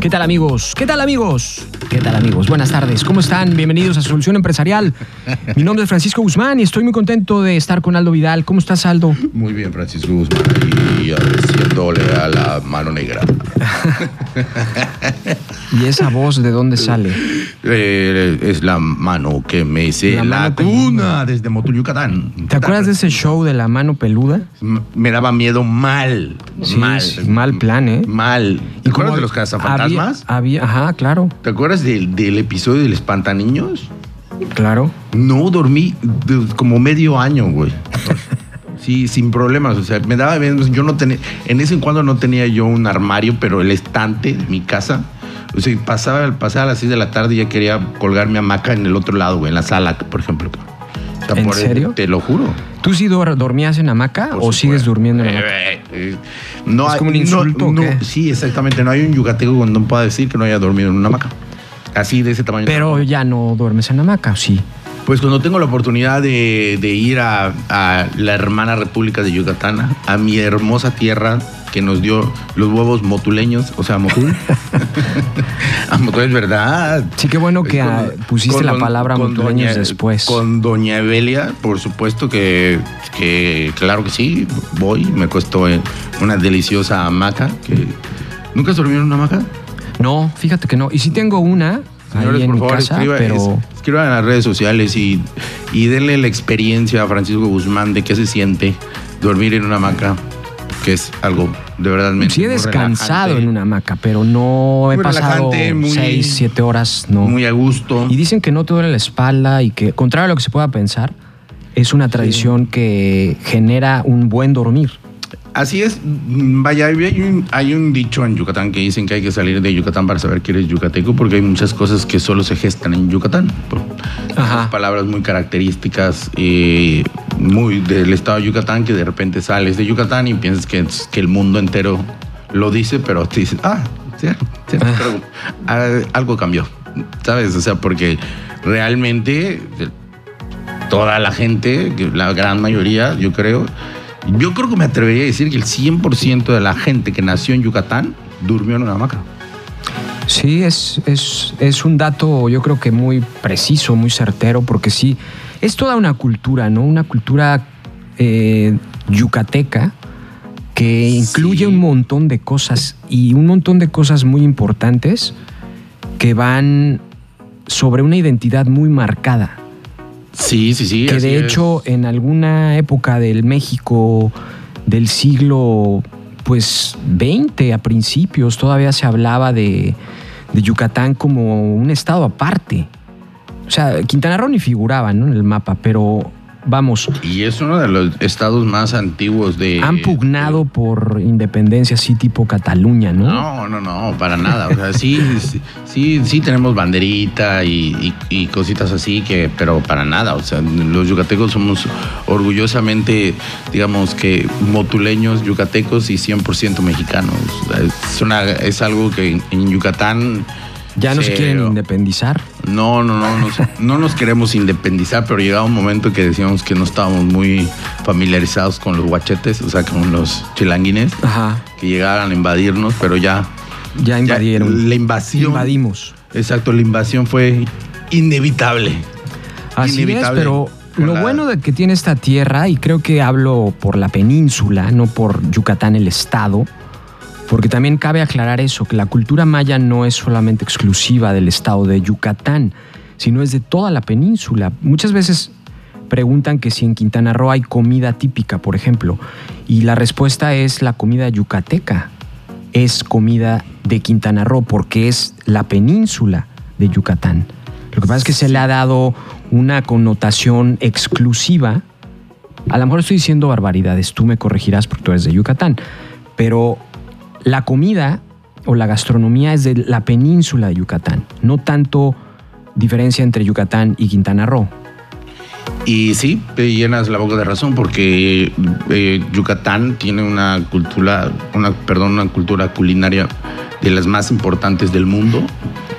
¿Qué tal amigos? ¿Qué tal amigos? ¿Qué tal amigos? Buenas tardes, ¿cómo están? Bienvenidos a Solución Empresarial. Mi nombre es Francisco Guzmán y estoy muy contento de estar con Aldo Vidal. ¿Cómo estás, Aldo? Muy bien, Francisco Guzmán, y agradeciéndole a la mano negra. ¿Y esa voz de dónde sale? Eh, es la mano que me hice La la, cuna desde Motul, Yucatán. ¿Te acuerdas de ese show de la mano peluda? Me daba miedo mal. Sí, mal. sí, mal plan, ¿eh? Mal. ¿Te acuerdas de los cazafantasmas? Había, había- ajá, claro, ¿Te acuerdas del, del episodio del espantaniños? claro. No dormí como medio año, güey. Sí, sin problemas. O sea, me daba bien. Yo no tenía. En ese en cuando no tenía yo un armario, pero el estante de mi casa. O sea, pasaba, pasaba a las 6 de la tarde y ya quería colgar mi hamaca en el otro lado, güey, en la sala, por ejemplo. O sea, ¿En por- serio? Te lo juro. ¿Tú sí dor- dormías en hamaca Por o sigues durmiendo en hamaca? Eh, eh, no ¿Es hay- como un no- insulto no- qué? Sí, exactamente. No hay un yucateco cuando no pueda decir que no haya dormido en una hamaca. Así de ese tamaño. Pero ya no duermes en hamaca, ¿o sí? Pues cuando tengo la oportunidad de, de ir a, a la hermana República de Yucatán, a mi hermosa tierra que nos dio los huevos motuleños, o sea, motul. a motul es verdad. Sí, qué bueno que Con- ah, pusiste con la palabra con motuleños doña- después. Con doña Evelia, por supuesto que, que claro que sí, voy. Me costó eh, una deliciosa hamaca. Que, ¿Nunca has dormido en una hamaca? No, fíjate que no. Y sí tengo una Señores, por favor, casa, escriba- pero es- escriban en las redes sociales y, y denle la experiencia a Francisco Guzmán de qué se siente dormir en una hamaca, que es algo de verdad sí he descansado en una hamaca, pero no he Muy pasado muy- seis, siete horas, no. Muy a gusto. Y dicen que no te duele la espalda y que, contrario a lo que se pueda pensar, es una tradición que genera un buen dormir. Así es, mm, vaya, hay un, hay un dicho en Yucatán que dicen que hay que salir de Yucatán para saber que eres yucateco, porque hay muchas cosas que solo se gestan en Yucatán. Ajá. palabras muy características eh, muy del estado de Yucatán, que de repente sales de Yucatán y piensas que, el mundo entero lo dice, pero te dices, ah, sí, sí, pero, ah, algo cambió, ¿sabes? O sea, porque realmente eh, toda la gente, la gran mayoría, yo creo, yo creo que me atrevería a decir que el 100% de la gente que nació en Yucatán durmió en una hamaca. Sí, es, es, es un dato yo creo que muy preciso, muy certero, porque sí, es toda una cultura, ¿no? Una cultura eh, yucateca que incluye Sí. un montón de cosas y un montón de cosas muy importantes que van sobre una identidad muy marcada. Sí, sí, sí. que de es. hecho en alguna época del México del siglo pues 20 a principios todavía se hablaba de, de Yucatán como un estado aparte. O sea, Quintana Roo ni figuraba ¿no? en el mapa, pero vamos, Y es uno de los estados más antiguos de... han pugnado por independencia así tipo Cataluña, ¿no? No, no, no, para nada. O sea, sí, sí, sí, sí tenemos banderita y, y- y cositas así, que, pero para nada. O sea, los yucatecos somos orgullosamente, digamos que motuleños, yucatecos y 100% mexicanos. Es, una, es algo que en Yucatán... ya no se quieren independizar. No, no, no, nos- no nos queremos independizar, pero llegaba un momento que decíamos que no estábamos muy familiarizados con los guachetes, o sea, con los chilanguines, Ajá, que llegaran a invadirnos, pero ya, ya invadieron. la invasión. Invadimos. Exacto, la invasión fue inevitable. Así es, Inevitable. pero Con lo la- bueno de que tiene esta tierra, y creo que hablo por la península, no por Yucatán el estado, porque también cabe aclarar eso, que la cultura maya no es solamente exclusiva del estado de Yucatán, sino es de toda la península. Muchas veces preguntan que si en Quintana Roo hay comida típica, por ejemplo, y la respuesta es la comida yucateca. Es comida de Quintana Roo porque es la península de Yucatán. Lo que pasa es que se le ha dado una connotación exclusiva. A lo mejor estoy diciendo barbaridades, tú me corregirás porque tú eres de Yucatán, pero la comida o la gastronomía es de la península de Yucatán, no tanto diferencia entre Yucatán y Quintana Roo. Y sí, te llenas la boca de razón porque eh, Yucatán tiene una cultura, una, perdón, una cultura culinaria de las más importantes del mundo.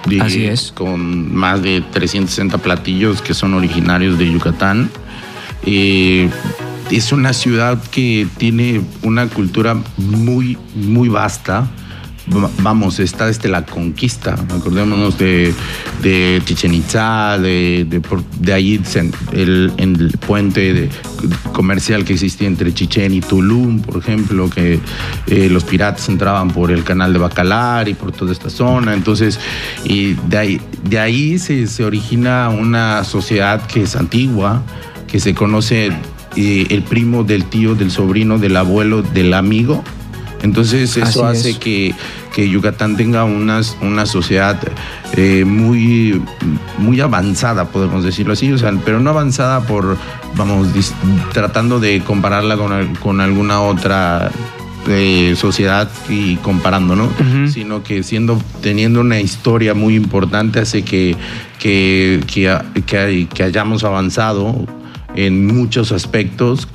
de- Así es. Con más de 360 platillos que son originarios de Yucatán. Eh, es una ciudad que tiene una cultura muy, muy vasta. Vamos, está desde la conquista, acordémonos de, de Chichen Itza, de, de, de ahí el, el puente comercial que existía entre Chichen y Tulum, por ejemplo, que eh, los piratas entraban por el canal de Bacalar y por toda esta zona, entonces, y de ahí, de ahí se, se origina una sociedad que es antigua, que se conoce eh, el primo del tío, del sobrino, del abuelo, del amigo, entonces eso hace que, Yucatán tenga una, una sociedad eh, muy, muy avanzada, podemos decirlo así, o sea, pero no avanzada por, vamos, tratando de compararla con, alguna otra eh, sociedad y comparando, ¿no? Sino que siendo, teniendo una historia muy importante hace que, que, que, que hayamos avanzado en muchos aspectos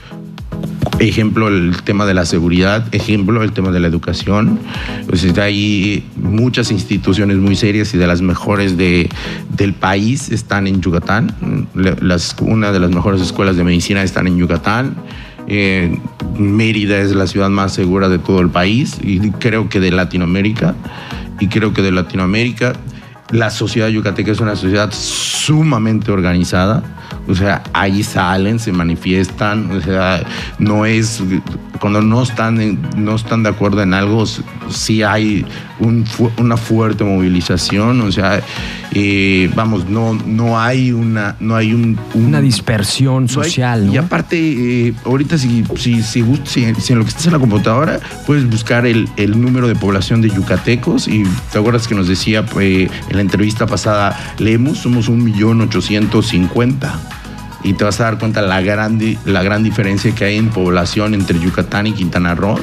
Ejemplo, el tema de la seguridad, ejemplo, el tema de la educación. Pues hay muchas instituciones muy serias y de las mejores de, del país están en Yucatán. Las, una de las mejores escuelas de medicina están en Yucatán. Eh, Mérida es la ciudad más segura de todo el país y creo que de Latinoamérica. Y creo que de Latinoamérica la sociedad yucateca es una sociedad sumamente organizada o sea, ahí salen, se manifiestan, o sea, no es, cuando no están, no están de acuerdo en algo, sí hay una fuerte movilización, o sea, eh, vamos, no, no hay una, no hay un, una dispersión social. Y aparte, eh, ahorita si, si, si, si, en lo que estás en la computadora, puedes buscar el, el, número de población de yucatecos y te acuerdas que nos decía pues, en la entrevista pasada, leemos, somos un millón ochocientos cincuenta y te vas a dar cuenta la gran, la gran diferencia que hay en población entre Yucatán y Quintana Roo.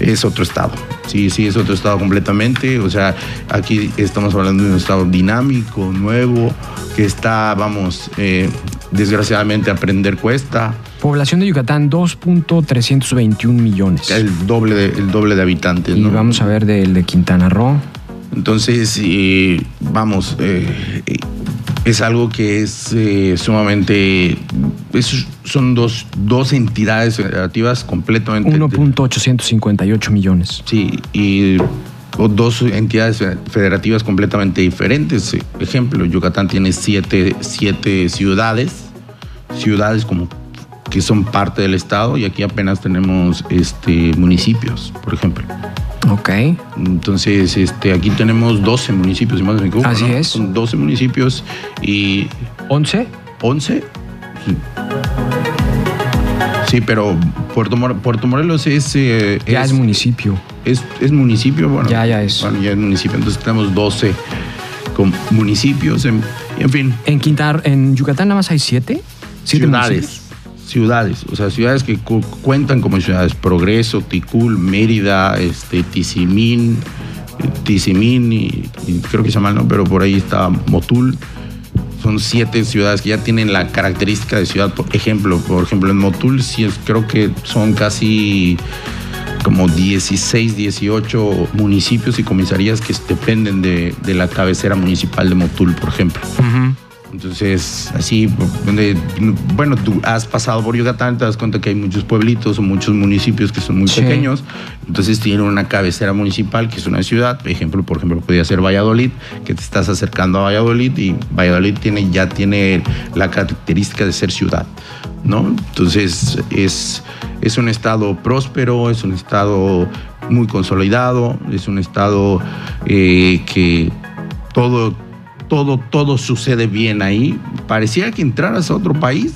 Es otro estado. Sí, sí, es otro estado completamente. O sea, aquí estamos hablando de un estado dinámico, nuevo, que está, vamos, eh, desgraciadamente aprender cuesta. Población de Yucatán, 2.321 millones. El doble de, el doble de habitantes. Y vamos a ver del de Quintana Roo. Entonces, eh, vamos, eh, es algo que es eh, sumamente... son dos, dos entidades federativas completamente... 1.858 millones. Sí, y dos entidades federativas completamente diferentes. Ejemplo, Yucatán tiene siete, siete ciudades, ciudades como que son parte del estado y aquí apenas tenemos este, municipios, por ejemplo. Ok. Entonces, este, aquí tenemos 12 municipios, si más me equivoco. Así es. Son 12 municipios y... ¿11? 11. Sí. pero Puerto, Puerto Morelos es, eh, Ya es, municipio. Es, es, municipio, bueno. Ya, ya es. Bueno, ya es municipio. Entonces tenemos 12 con municipios, en, en fin. En Quintar, en Yucatán nada más hay 7. ¿Siete ciudades ciudades, o sea, ciudades que cuentan como ciudades, Progreso, Ticul, Mérida, este, Tizimín, Tizimín y, creo que se llama, ¿no? pero por ahí está Motul. Son siete ciudades que ya tienen la característica de ciudad. Por ejemplo, por ejemplo, en Motul sí creo que son casi como 16, 18 municipios y comisarías que dependen de, la cabecera municipal de Motul, por ejemplo. Entonces, así, bueno, tú has pasado por Yucatán, te das cuenta que hay muchos pueblitos o muchos municipios que son muy pequeños. Entonces tienen una cabecera municipal que es una ciudad. ejemplo, por ejemplo, podría ser Valladolid, que te estás acercando a Valladolid y Valladolid tiene, ya tiene la característica de ser ciudad, ¿no? Entonces es, es un estado próspero, es un estado muy consolidado, es un estado eh, que todo todo, todo sucede bien ahí. Parecía que entraras a otro país.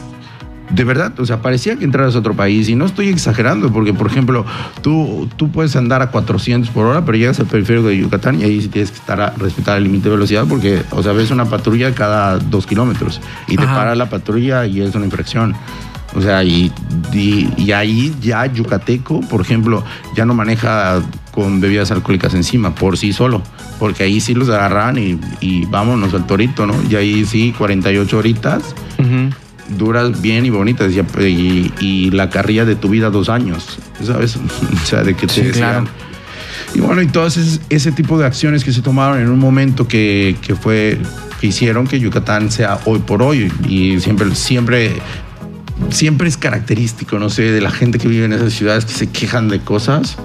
De verdad, o sea, parecía que entraras a otro país y no estoy exagerando porque, por ejemplo, tú, tú puedes andar a 400 por hora, pero llegas al periférico de Yucatán y ahí sí tienes que estar a respetar el límite de velocidad porque, o sea, ves una patrulla cada dos kilómetros y te para la patrulla y es una infracción. O sea, y, y, ahí ya Yucateco, por ejemplo, ya no maneja con bebidas alcohólicas encima por sí solo porque ahí sí los agarran y, vámonos al torito, ¿no? Y ahí sí, 48 horitas, duras bien y bonitas, y, la carrilla de tu vida dos años, ¿sabes? o sea, de que te decían. Y bueno, y todo ese, tipo de acciones que se tomaron en un momento que, fue, que hicieron que Yucatán sea hoy por hoy, y siempre, siempre siempre es característico, no sé, de la gente que vive en esas ciudades que se quejan de cosas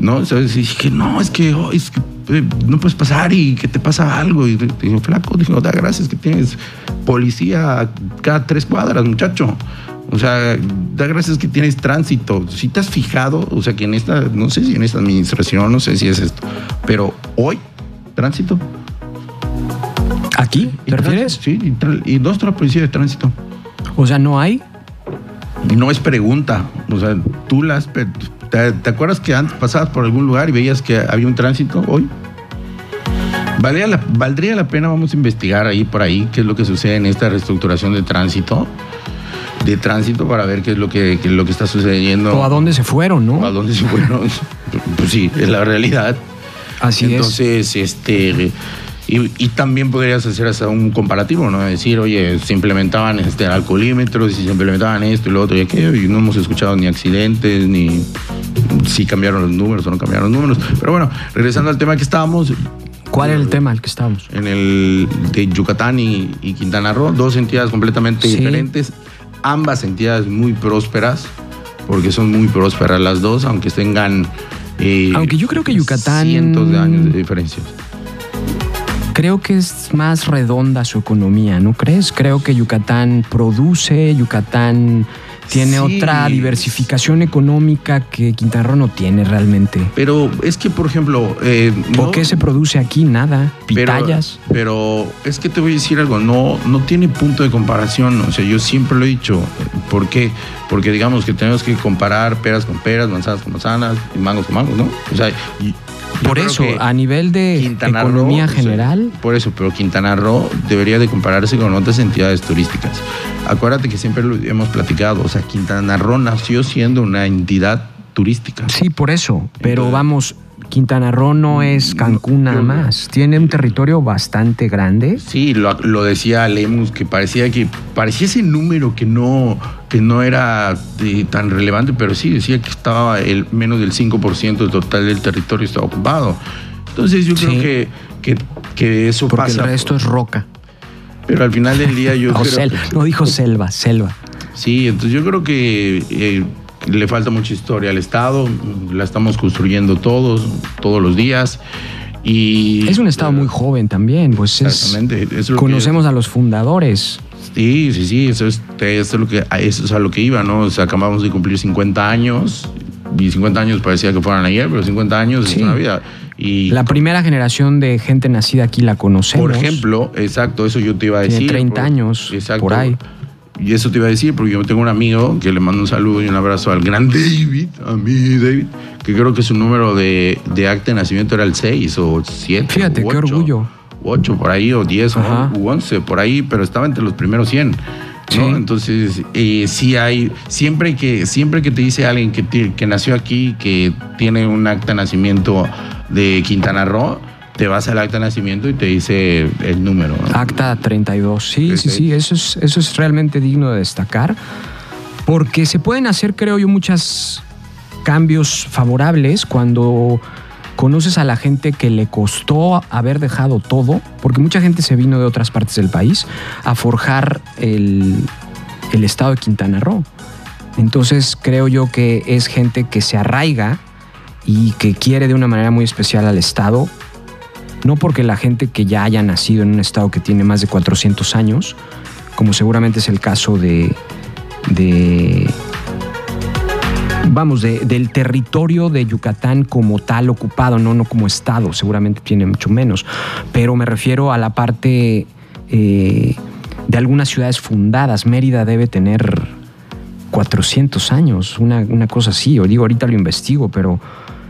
¿no? ¿Sabes? Y dije, no, es que, oh, es que eh, no puedes pasar y que te pasa algo. Y digo, flaco, digo, da gracias que tienes policía cada tres cuadras, muchacho. O sea, da gracias que tienes tránsito. Si te has fijado, o sea, que en esta, no sé si en esta administración, no sé si es esto, pero hoy, tránsito. ¿Aquí? ¿Te refieres? Sí, y, dos policía de tránsito. O sea, ¿no hay? No es pregunta. O sea, tú las. ¿Te, te acuerdas que antes pasabas por algún lugar y veías que había un tránsito hoy? ¿Valdría la, ¿Valdría la pena, vamos a investigar ahí por ahí, qué es lo que sucede en esta reestructuración de tránsito? De tránsito para ver qué es lo que, qué es lo que está sucediendo. O a dónde se fueron, ¿no? ¿A dónde se fueron? pues sí, es la realidad. Así Entonces, este. Y, y, también podrías hacer hasta un comparativo, ¿no? Decir, oye, se implementaban este, alcoholímetros y se implementaban esto y lo otro y aquello, y no hemos escuchado ni accidentes, ni si cambiaron los números o no cambiaron los números. Pero bueno, regresando al tema que estábamos. ¿Cuál era el tema al que estábamos? En el de Yucatán y, y Quintana Roo, dos entidades completamente sí. diferentes, ambas entidades muy prósperas, porque son muy prósperas las dos, aunque tengan. Eh, aunque yo creo que Yucatán. Cientos de años de diferencias creo que es más redonda su economía, ¿no crees? Creo que Yucatán produce, Yucatán tiene sí. otra diversificación económica que Quintana Roo no tiene realmente. Pero es que, por ejemplo... Eh, ¿Por no, qué se produce aquí? Nada. Pitayas. Pero, pero, es que te voy a decir algo, no, no tiene punto de comparación. O sea, yo siempre lo he dicho. ¿Por qué? Porque digamos que tenemos que comparar peras con peras, manzanas con manzanas y mangos con mangos, ¿no? O sea... Por eso, a nivel de Quintana economía Roo, general. Por eso, pero Quintana Roo debería de compararse con otras entidades turísticas. Acuérdate que siempre lo hemos platicado, o sea, Quintana Roo nació siendo una entidad turística. Sí, por eso, pero Entonces, vamos, Quintana Roo no es Cancún nada más. Tiene un territorio bastante grande. Sí, lo, lo, decía Lemus, que parecía que parecía ese número que no, que no era de, tan relevante, pero sí decía que estaba el menos del 5% del total del territorio estaba ocupado. Entonces yo sí. creo que, que, que eso Porque pasa. el resto es roca. Pero al final del día yo creo sel, no dijo selva, selva. Sí, entonces yo creo que eh, le falta mucha historia al Estado, la estamos construyendo todos, todos los días. Y, es un Estado muy joven también, pues exactamente. Es, conocemos que, a los fundadores. Sí, sí, sí, eso es, eso es, lo que, eso es a lo que iba, ¿no? O sea, acabamos de cumplir 50 años y 50 años parecía que fueran ayer, pero 50 años sí. es una vida. Y la primera generación de gente nacida aquí la conocemos. Por ejemplo, exacto, eso yo te iba a decir. Tiene 30 por, años, exacto, por ahí. Y eso te iba a decir, porque yo tengo un amigo que le mando un saludo y un abrazo al gran David, a mí David, que creo que su número de, de acta de nacimiento era el 6 o 7. Fíjate, o 8, qué orgullo. 8 por ahí, o 10 Ajá. o 11 por ahí, pero estaba entre los primeros 100. ¿no? Sí. Entonces, eh, sí hay, siempre que, siempre que te dice alguien que, que nació aquí, que tiene un acta de nacimiento de Quintana Roo, te vas al acta de nacimiento y te dice el número. ¿no? Acta 32, sí, sí, sí, eso es, eso es realmente digno de destacar, porque se pueden hacer, creo yo, muchos cambios favorables cuando conoces a la gente que le costó haber dejado todo, porque mucha gente se vino de otras partes del país a forjar el, el estado de Quintana Roo. Entonces creo yo que es gente que se arraiga y que quiere de una manera muy especial al Estado, no porque la gente que ya haya nacido en un Estado que tiene más de 400 años, como seguramente es el caso de, de vamos, de, del territorio de Yucatán como tal ocupado, no, no como Estado, seguramente tiene mucho menos, pero me refiero a la parte eh, de algunas ciudades fundadas. Mérida debe tener 400 años, una, una cosa así, o digo, ahorita lo investigo, pero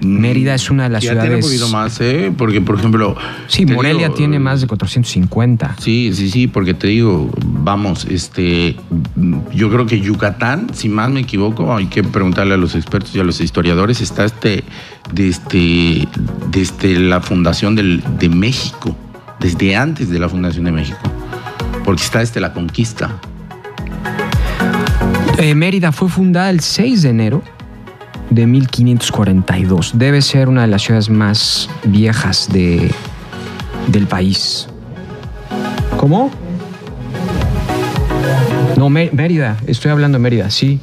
Mérida es una de las ya ciudades. Tiene un poquito más, ¿eh? Porque, por ejemplo. Sí, Morelia digo, tiene más de 450. Sí, sí, sí, porque te digo, vamos, este. Yo creo que Yucatán, si más me equivoco, hay que preguntarle a los expertos y a los historiadores, está este. Desde, desde la fundación del, de México, desde antes de la fundación de México. Porque está desde la conquista. Eh, Mérida fue fundada el 6 de enero de 1542. Debe ser una de las ciudades más viejas de, del país. ¿Cómo? No, Mérida. Estoy hablando de Mérida, sí.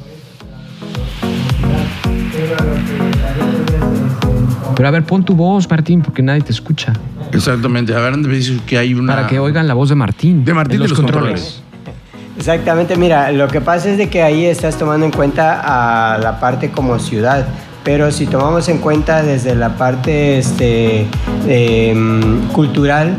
Pero a ver, pon tu voz, Martín, porque nadie te escucha. Exactamente. A ver, dices que hay una. Para que oigan la voz de Martín. De Martín de los, controles. Exactamente, mira, lo que pasa es de que ahí estás tomando en cuenta a la parte como ciudad, pero si tomamos en cuenta desde la parte este, em, cultural,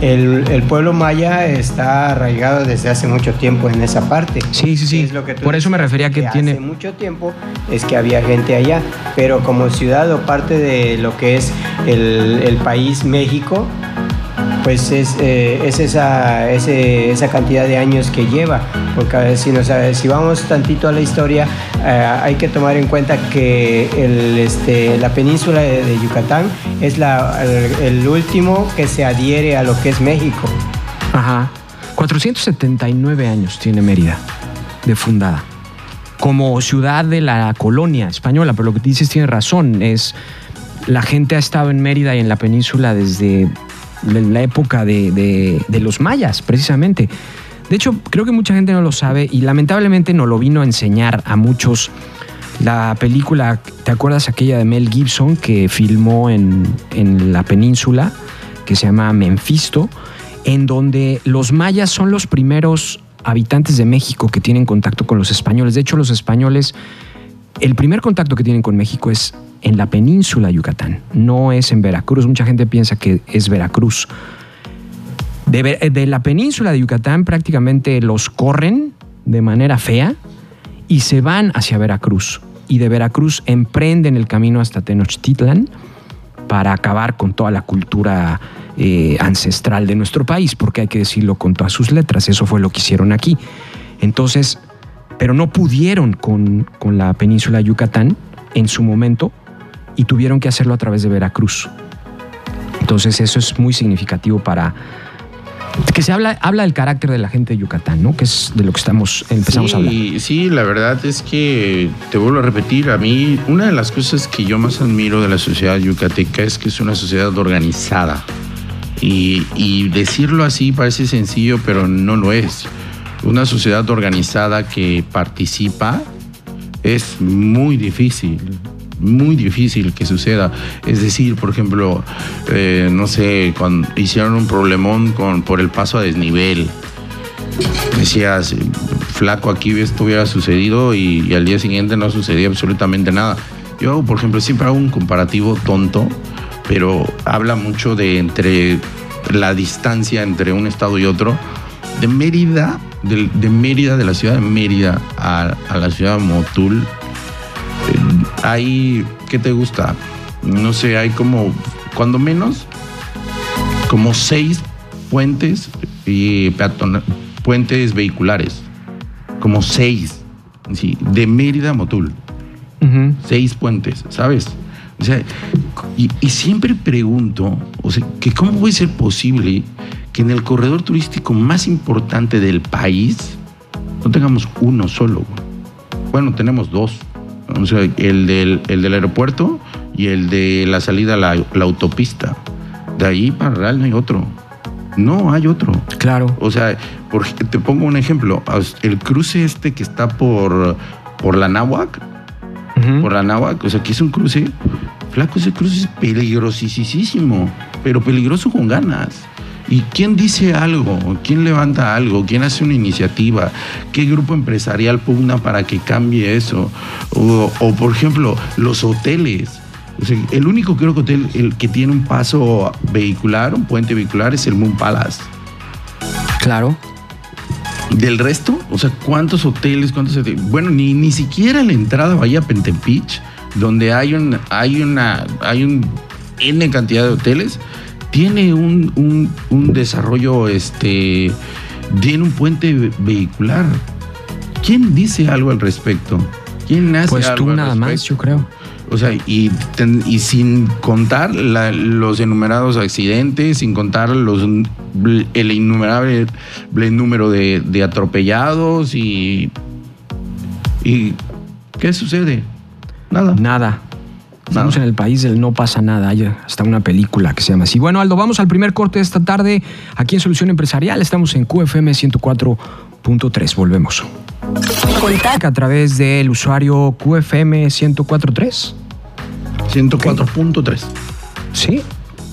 el, pueblo maya está arraigado desde hace mucho tiempo en esa parte. Sí, sí, sí. Por eso me refería que, tiene... Hace mucho tiempo es que había gente allá, pero como ciudad o parte de lo que es el, el país México, pues es, eh, es esa, esa cantidad de años que lleva. Porque si, nos, si vamos tantito a la historia, eh, hay que tomar en cuenta que el, este, la península de, Yucatán es la, el, último que se adhiere a lo que es México. Ajá. 479 años tiene Mérida de fundada como ciudad de la colonia española, pero lo que dices tiene razón, es la gente ha estado en Mérida y en la península desde la época de, los mayas, precisamente. De hecho, creo que mucha gente no lo sabe y lamentablemente no lo vino a enseñar a muchos. La película, ¿te acuerdas aquella de Mel Gibson que filmó en, en la península, que se llama Memfisto, en donde los mayas son los primeros habitantes de México que tienen contacto con los españoles. De hecho, los españoles, el primer contacto que tienen con México es en la península de Yucatán, no es en Veracruz. Mucha gente piensa que es Veracruz. De, la península de Yucatán prácticamente los corren de manera fea y se van hacia Veracruz. Y de Veracruz emprenden el camino hasta Tenochtitlan para acabar con toda la cultura eh, ancestral de nuestro país, porque hay que decirlo con todas sus letras, eso fue lo que hicieron aquí. Entonces, pero no pudieron con, con la península de Yucatán en su momento y tuvieron que hacerlo a través de Veracruz. Entonces eso es muy significativo para que se habla, habla del carácter de la gente de Yucatán, ¿no? Que es de lo que estamos empezamos a hablar. Sí, la verdad es que te vuelvo a repetir, a mí una de las cosas que yo más admiro de la sociedad yucateca es que es una sociedad organizada. Y, y decirlo así parece sencillo, pero no lo es. Una sociedad organizada que participa es muy difícil muy difícil que suceda. Es decir, por ejemplo, eh, no sé, cuando hicieron un problemón con, por el paso a desnivel, decías, flaco, aquí esto hubiera sucedido y, al día siguiente no sucedía absolutamente nada. Yo, por ejemplo, siempre hago un comparativo tonto, pero habla mucho de entre la distancia entre un estado y otro. De Mérida, de, Mérida, de la ciudad de Mérida a, a la ciudad de Motul, hay, ¿qué te gusta? No sé, hay como, cuando menos, como seis puentes y puentes vehiculares. Como seis. de Mérida a Motul. Seis puentes, ¿sabes? O sea, y, y, siempre pregunto, o sea, que cómo puede ser posible que en el corredor turístico más importante del país no tengamos uno solo. Bueno, tenemos dos o sea, el del, el del aeropuerto y el de la salida a la, autopista. De ahí para Real no hay otro. No hay otro. Claro. O sea, te pongo un ejemplo. El cruce este que está por, por la Náhuac, por la Náhuac, o sea, que es un cruce, flaco, ese cruce es peligrosísimo, pero peligroso con ganas. ¿Y quién dice algo? ¿Quién levanta algo? ¿Quién hace una iniciativa? ¿Qué grupo empresarial pugna para que cambie eso? O, por ejemplo, los hoteles. el único creo que hotel el que tiene un paso vehicular, un puente vehicular, es el Moon Palace. Claro. Del resto, o sea, ¿cuántos hoteles? ¿Cuántos Bueno, ni, ni siquiera la entrada vaya a Pentempich, donde hay un, hay una, hay un N cantidad de hoteles tiene un, desarrollo, este, tiene un puente vehicular. ¿Quién dice algo al respecto? ¿Quién hace pues tú nada más, yo creo. O sea, y, y sin contar los enumerados accidentes, sin contar los, el innumerable número de, de atropellados y, y... ¿Qué sucede? Nada. Nada. Estamos en el país del no pasa nada. Hay hasta una película que se llama así. Bueno, Aldo, vamos al primer corte de esta tarde aquí en Solución Empresarial. Estamos en QFM 104.3. Volvemos. Contacta a través del usuario QFM 104.3. 104.3. ¿Sí?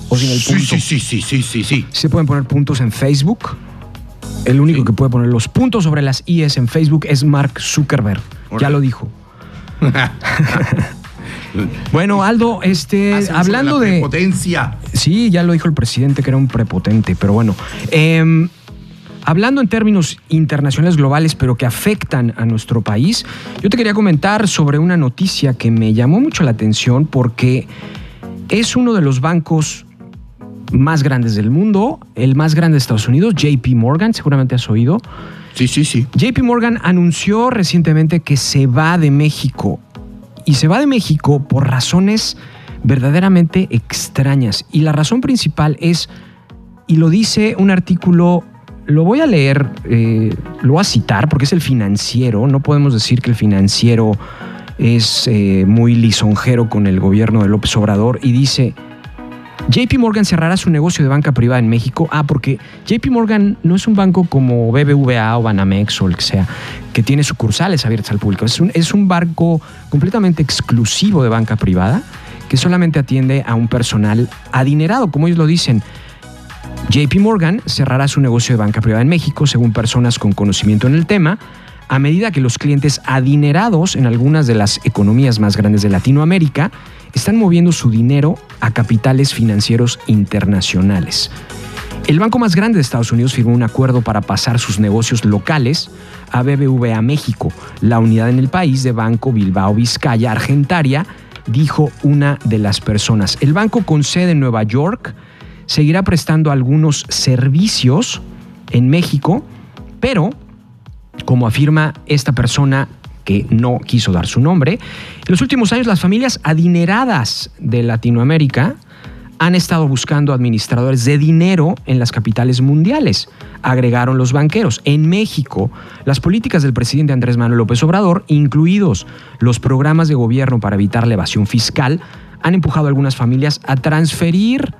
O sin el Sí, punto. sí, sí, sí, sí, sí, sí. Se pueden poner puntos en Facebook. El único Sí. que puede poner los puntos sobre las IES en Facebook es Mark Zuckerberg. Ya lo dijo. Bueno, Aldo, este, Hacen hablando de. Prepotencia. Sí, ya lo dijo el presidente que era un prepotente, pero bueno. em, hablando en términos internacionales globales, pero que afectan a nuestro país, yo te quería comentar sobre una noticia que me llamó mucho la atención porque es uno de los bancos más grandes del mundo, el más grande de Estados Unidos, JP Morgan, seguramente has oído. Sí, sí, sí. JP Morgan anunció recientemente que se va de México. Y se va de México por razones verdaderamente extrañas. Y la razón principal es, y lo dice un artículo, lo voy a leer, eh, lo voy a citar porque es el financiero. No podemos decir que el financiero es eh, muy lisonjero con el gobierno de López Obrador. Y dice, JP Morgan cerrará su negocio de banca privada en México. Ah, porque JP Morgan no es un banco como BBVA o Banamex o el que sea, que tiene sucursales abiertas al público. Es un, es un banco completamente exclusivo de banca privada que solamente atiende a un personal adinerado, como ellos lo dicen. JP Morgan cerrará su negocio de banca privada en México, según personas con conocimiento en el tema, a medida que los clientes adinerados en algunas de las economías más grandes de Latinoamérica están moviendo su dinero a capitales financieros internacionales. El banco más grande de Estados Unidos firmó un acuerdo para pasar sus negocios locales a BBVA México, la unidad en el país de Banco Bilbao Vizcaya Argentaria, dijo una de las personas. El banco con sede en Nueva York seguirá prestando algunos servicios en México, pero como afirma esta persona que no quiso dar su nombre, en los últimos años las familias adineradas de Latinoamérica han estado buscando administradores de dinero en las capitales mundiales, agregaron los banqueros. En México, las políticas del presidente Andrés Manuel López Obrador, incluidos los programas de gobierno para evitar la evasión fiscal, han empujado a algunas familias a transferir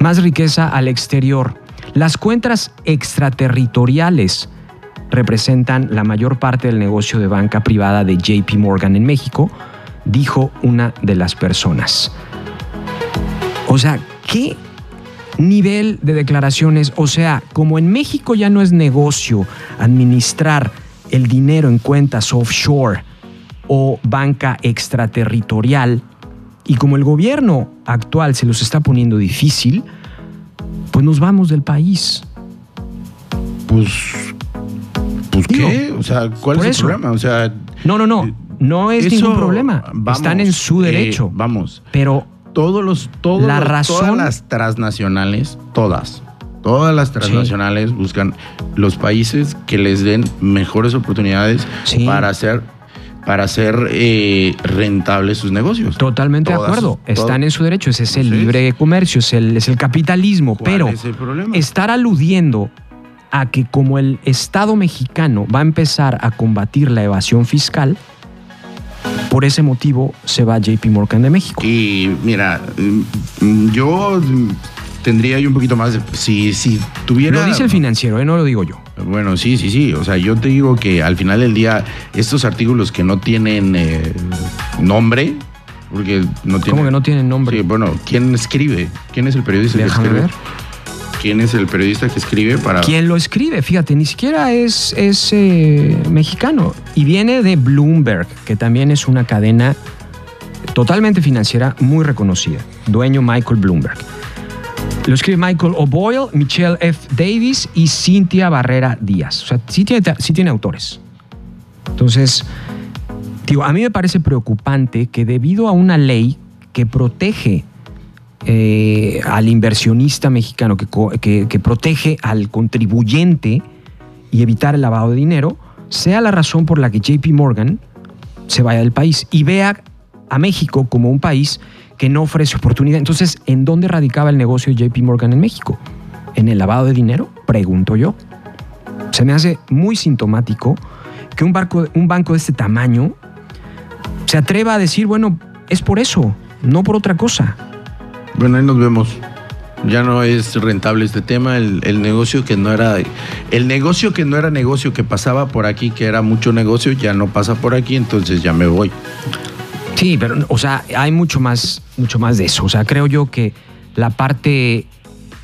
más riqueza al exterior. Las cuentas extraterritoriales representan la mayor parte del negocio de banca privada de JP Morgan en México, dijo una de las personas. O sea, ¿qué nivel de declaraciones? O sea, como en México ya no es negocio administrar el dinero en cuentas offshore o banca extraterritorial, y como el gobierno actual se los está poniendo difícil, pues nos vamos del país. Pues. Pues Digo, qué? O sea, ¿cuál es eso. el problema? O sea. No, no, no, no es eso, ningún problema. vamos, Están en su eh, derecho. vamos. pero Todos los. Todos La los- razón- Todas las transnacionales, todas. Todas las transnacionales buscan los países que les den mejores oportunidades Sí. para hacer para hacer eh, rentables sus negocios. totalmente de acuerdo. todas. Están en su derecho. Ese es el libre comercio, es el, es el capitalismo. ¿Cuál Pero es el problema? estar aludiendo a que como el Estado mexicano va a empezar a combatir la evasión fiscal, por ese motivo se va JP Morgan de México. Y mira, mm, yo tendría yo un poquito más de. Si, si tuviera. Lo dice el financiero, ¿eh? no lo digo yo. Bueno, sí, sí, sí. O sea, yo te digo que al final del día, estos artículos que no tienen eh, nombre, porque no tienen. ¿Cómo que no tienen nombre? Sí, bueno, ¿quién escribe? ¿Quién es el periodista Déjame que escribe? ver. ¿Quién es el periodista que escribe para.? ¿Quién lo escribe? Fíjate, ni siquiera es, es eh, mexicano. Y viene de Bloomberg, que también es una cadena totalmente financiera muy reconocida. Dueño Michael Bloomberg. Lo escribe Michael O'Boyle, Michelle F. Davis y Cynthia Barrera Díaz. O sea, sí tiene, sí tiene autores. Entonces, digo, a mí me parece preocupante que debido a una ley que protege eh, al inversionista mexicano, que, protege al contribuyente y evitar el lavado de dinero, sea la razón por la que JP Morgan se vaya del país y vea a México como un país que no ofrece oportunidad. Entonces, ¿en dónde radicaba el negocio de JP Morgan en México? ¿En el lavado de dinero? Pregunto yo. Se me hace muy sintomático que un, barco, un banco de este tamaño se atreva a decir, bueno, es por eso, no por otra cosa. Bueno, ahí nos vemos. Ya no es rentable este tema. El, negocio que no era. El negocio que no era negocio, que pasaba por aquí, que era mucho negocio, ya no pasa por aquí, entonces ya me voy. Sí, pero, o sea, hay mucho más, mucho más de eso. O sea, creo yo que la parte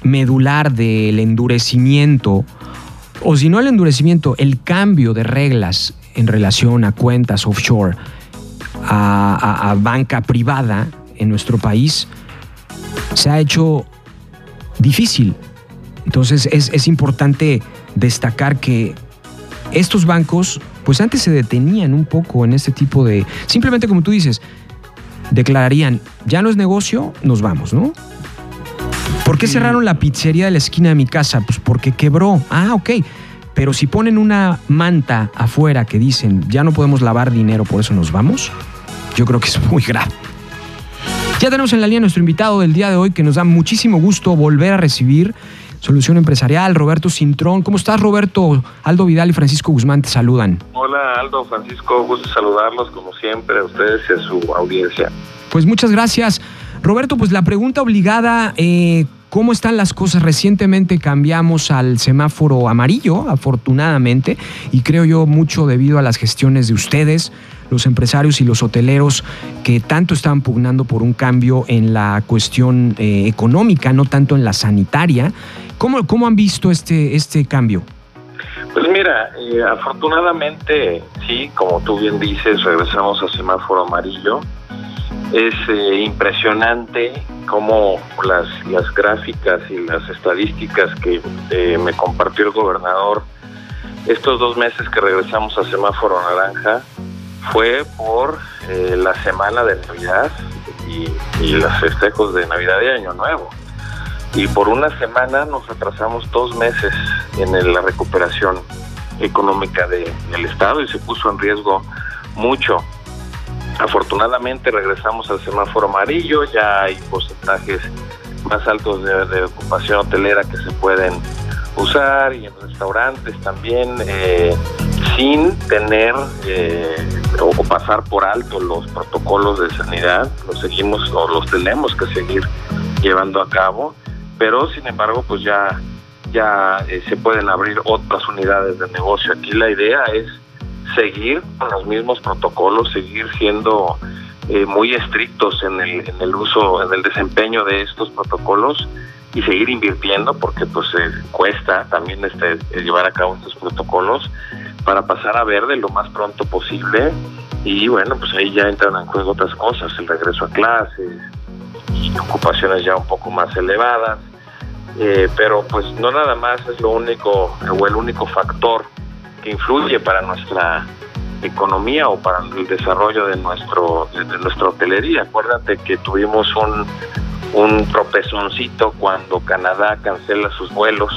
medular del endurecimiento, o si no el endurecimiento, el cambio de reglas en relación a cuentas offshore, a, banca privada en nuestro país, se ha hecho difícil. Entonces es, es importante destacar que estos bancos, pues antes se detenían un poco en este tipo de... Simplemente como tú dices, declararían, ya no es negocio, nos vamos, ¿no? ¿Por qué cerraron la pizzería de la esquina de mi casa? Pues porque quebró. Ah, ok. Pero si ponen una manta afuera que dicen, ya no podemos lavar dinero, por eso nos vamos, yo creo que es muy grave. Ya tenemos en la línea nuestro invitado del día de hoy que nos da muchísimo gusto volver a recibir. Solución Empresarial, Roberto Cintrón. ¿Cómo estás, Roberto? Aldo Vidal y Francisco Guzmán te saludan. Hola, Aldo, Francisco, gusto saludarlos como siempre a ustedes y a su audiencia. Pues muchas gracias. Roberto, pues la pregunta obligada, eh, ¿cómo están las cosas? Recientemente cambiamos al semáforo amarillo, afortunadamente, y creo yo mucho debido a las gestiones de ustedes, los empresarios y los hoteleros que tanto están pugnando por un cambio en la cuestión eh, económica, no tanto en la sanitaria. ¿Cómo, cómo han visto este, este cambio? Pues mira, eh, afortunadamente, sí, como tú bien dices, regresamos a semáforo amarillo. Es eh, impresionante cómo las, las gráficas y las estadísticas que me compartió el gobernador estos dos meses que regresamos a semáforo naranja fue por eh, la semana de Navidad y, los festejos de Navidad y Año Nuevo. Y por una semana nos retrasamos dos meses en la recuperación económica del Estado y se puso en riesgo mucho. Afortunadamente regresamos al semáforo amarillo, ya hay porcentajes más altos de, ocupación hotelera que se pueden usar y en restaurantes también. Eh, sin tener eh, o pasar por alto los protocolos de sanidad, los seguimos o los tenemos que seguir llevando a cabo, pero sin embargo pues ya ya eh, se pueden abrir otras unidades de negocio. Aquí la idea es seguir con los mismos protocolos, seguir siendo eh, muy estrictos en el, en el uso, en el desempeño de estos protocolos y seguir invirtiendo porque pues cuesta también este llevar a cabo estos protocolos para pasar a verde lo más pronto posible y bueno, pues ahí ya entran en juego otras cosas, el regreso a clases ocupaciones ya un poco más elevadas, eh, pero pues no nada más es lo único o el único factor que influye para nuestra economía o para el desarrollo de nuestro de nuestra hotelería. Acuérdate que tuvimos un un tropezoncito cuando Canadá cancela sus vuelos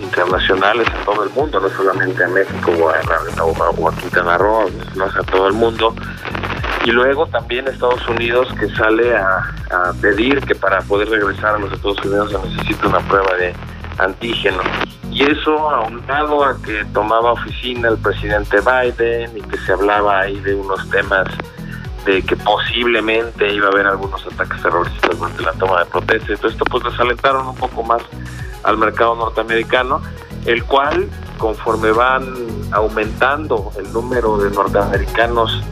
internacionales a todo el mundo, no solamente a México o a, o a Quintana Roo, no a todo el mundo. Y luego también Estados Unidos que sale a, a, pedir que para poder regresar a los Estados Unidos se necesita una prueba de antígeno. Y eso aunado a que tomaba oficina el presidente Biden y que se hablaba ahí de unos temas de que posiblemente iba a haber algunos ataques terroristas durante la toma de protesta. Entonces esto pues desalentaron un poco más al mercado norteamericano, el cual conforme van aumentando el número de norteamericanos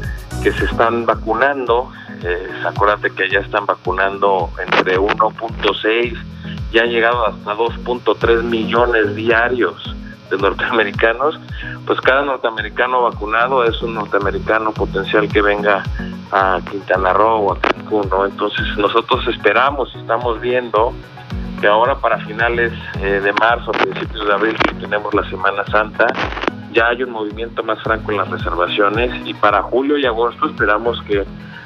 que se están vacunando, eh, acuérdate que ya están vacunando entre 1.6 y han llegado hasta 2.3 millones diarios de norteamericanos, pues cada norteamericano vacunado es un norteamericano potencial que venga a Quintana Roo o a Cancún, ¿no? Entonces nosotros esperamos, estamos viendo que ahora para finales eh, de marzo, principios de abril, que tenemos la Semana Santa, ya hay un movimiento más franco en las reservaciones y para julio y agosto esperamos que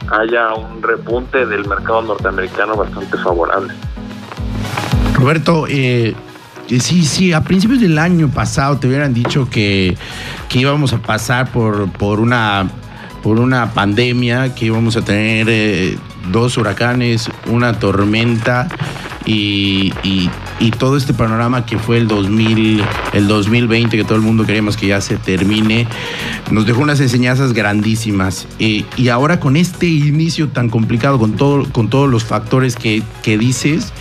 haya un repunte del mercado norteamericano bastante favorable. Roberto, eh, sí, sí, a principios del año pasado te hubieran dicho que, que íbamos a pasar por, por una por una pandemia, que íbamos a tener eh, dos huracanes, una tormenta y, todo este panorama que fue el 2000, el 2020, que todo el mundo queríamos que ya se termine, nos dejó unas enseñanzas grandísimas. y ahora con este inicio tan complicado, con, todo, con todos los factores que, dices,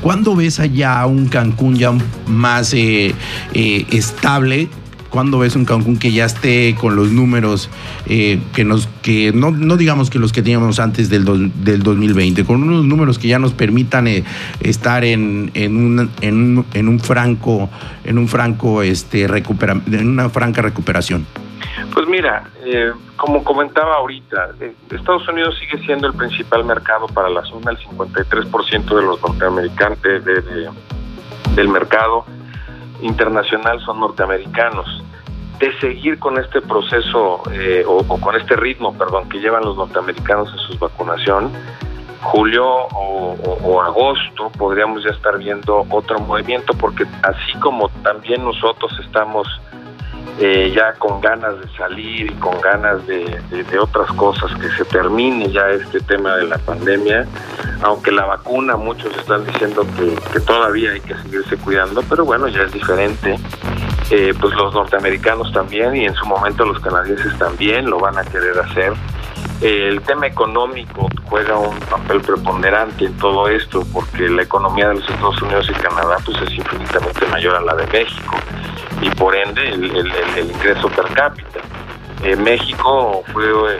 ¿cuándo ves allá un Cancún ya más eh, eh, estable? ¿Cuándo ves un Cancún que ya esté con los números eh, que nos, que no, no digamos que los que teníamos antes del, del 2020, con unos números que ya nos permitan eh, estar en, en, un, en, en, un, franco, en un franco, este, recupera, en una franca recuperación? Pues mira, eh, como comentaba ahorita, eh, Estados Unidos sigue siendo el principal mercado para la zona, el 53% de los norteamericanos del mercado internacional son norteamericanos. De seguir con este proceso eh, o, con este ritmo, perdón, que llevan los norteamericanos en su vacunación, julio o, agosto podríamos ya estar viendo otro movimiento, porque así como también nosotros estamos eh, ya con ganas de salir y con ganas de, otras cosas, que se termine ya este tema de la pandemia, aunque la vacuna muchos están diciendo que, todavía hay que seguirse cuidando, pero bueno, ya es diferente. Eh, pues los norteamericanos también y en su momento los canadienses también lo van a querer hacer. El tema económico juega un papel preponderante en todo esto porque la economía de los Estados Unidos y Canadá pues es infinitamente mayor a la de México y por ende el, ingreso per cápita. Eh, México fue eh,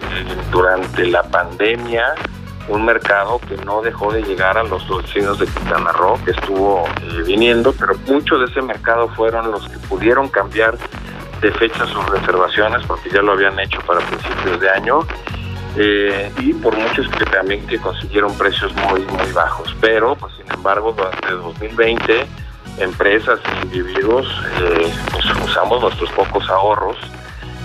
durante la pandemia un mercado que no dejó de llegar a los vecinos de Quintana Roo, que estuvo eh, viniendo, pero muchos de ese mercado fueron los que pudieron cambiar de fecha sus reservaciones, porque ya lo habían hecho para principios de año, y por muchos que también que consiguieron precios muy, muy bajos. Pero, pues sin embargo, durante 2020 empresas e individuos eh, pues, usamos nuestros pocos ahorros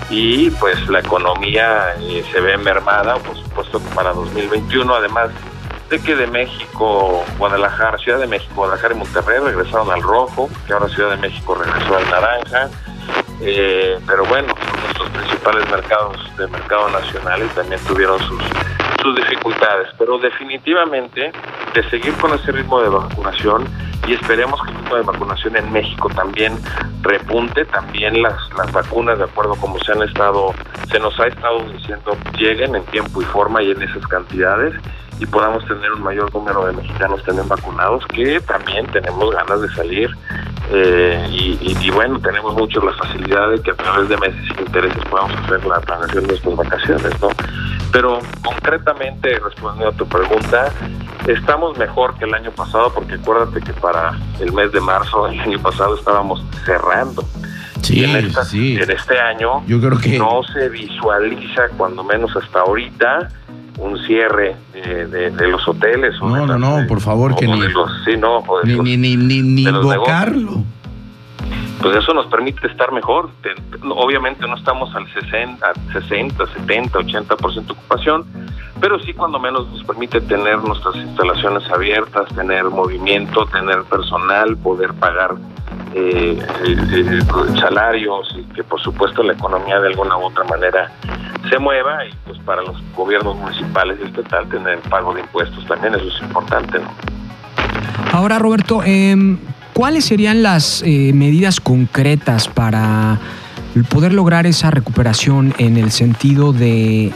y pues la economía eh, se ve mermada, por supuesto para 2021, además de que de México, Guadalajara, Ciudad de México, Guadalajara y Monterrey regresaron al rojo, que ahora Ciudad de México regresó al naranja, eh, pero bueno, nuestros principales mercados de mercado nacional y también tuvieron sus, sus dificultades, pero definitivamente de seguir con ese ritmo de vacunación, y esperemos que el tipo de vacunación en México también repunte, también las, las vacunas, de acuerdo como se han estado, se nos ha estado diciendo, lleguen en tiempo y forma y en esas cantidades y podamos tener un mayor número de mexicanos también vacunados, que también tenemos ganas de salir eh, y, bueno, tenemos mucho la facilidad de que a través de meses sin intereses podamos hacer la planeación de nuestras vacaciones, ¿no? Pero concretamente, respondiendo a tu pregunta, estamos mejor que el año pasado porque acuérdate que para el mes de marzo el año pasado estábamos cerrando. Sí, en, sí. en este año Yo creo que... no se visualiza, cuando menos hasta ahorita, un cierre de, los hoteles. no, no, no, por favor, que ni, sí, no, ni, ni, ni, ni, invocarlo. Pues eso nos permite estar mejor. Obviamente no estamos al 60, 60 70, 80% de ocupación, pero sí cuando menos nos permite tener nuestras instalaciones abiertas, tener movimiento, tener personal, poder pagar eh, eh, salarios y que por supuesto la economía de alguna u otra manera se mueva y pues para los gobiernos municipales y estatal tener pago de impuestos también, eso es importante. ¿no? Ahora Roberto, eh, ¿cuáles serían las eh, medidas concretas para poder lograr esa recuperación en el sentido de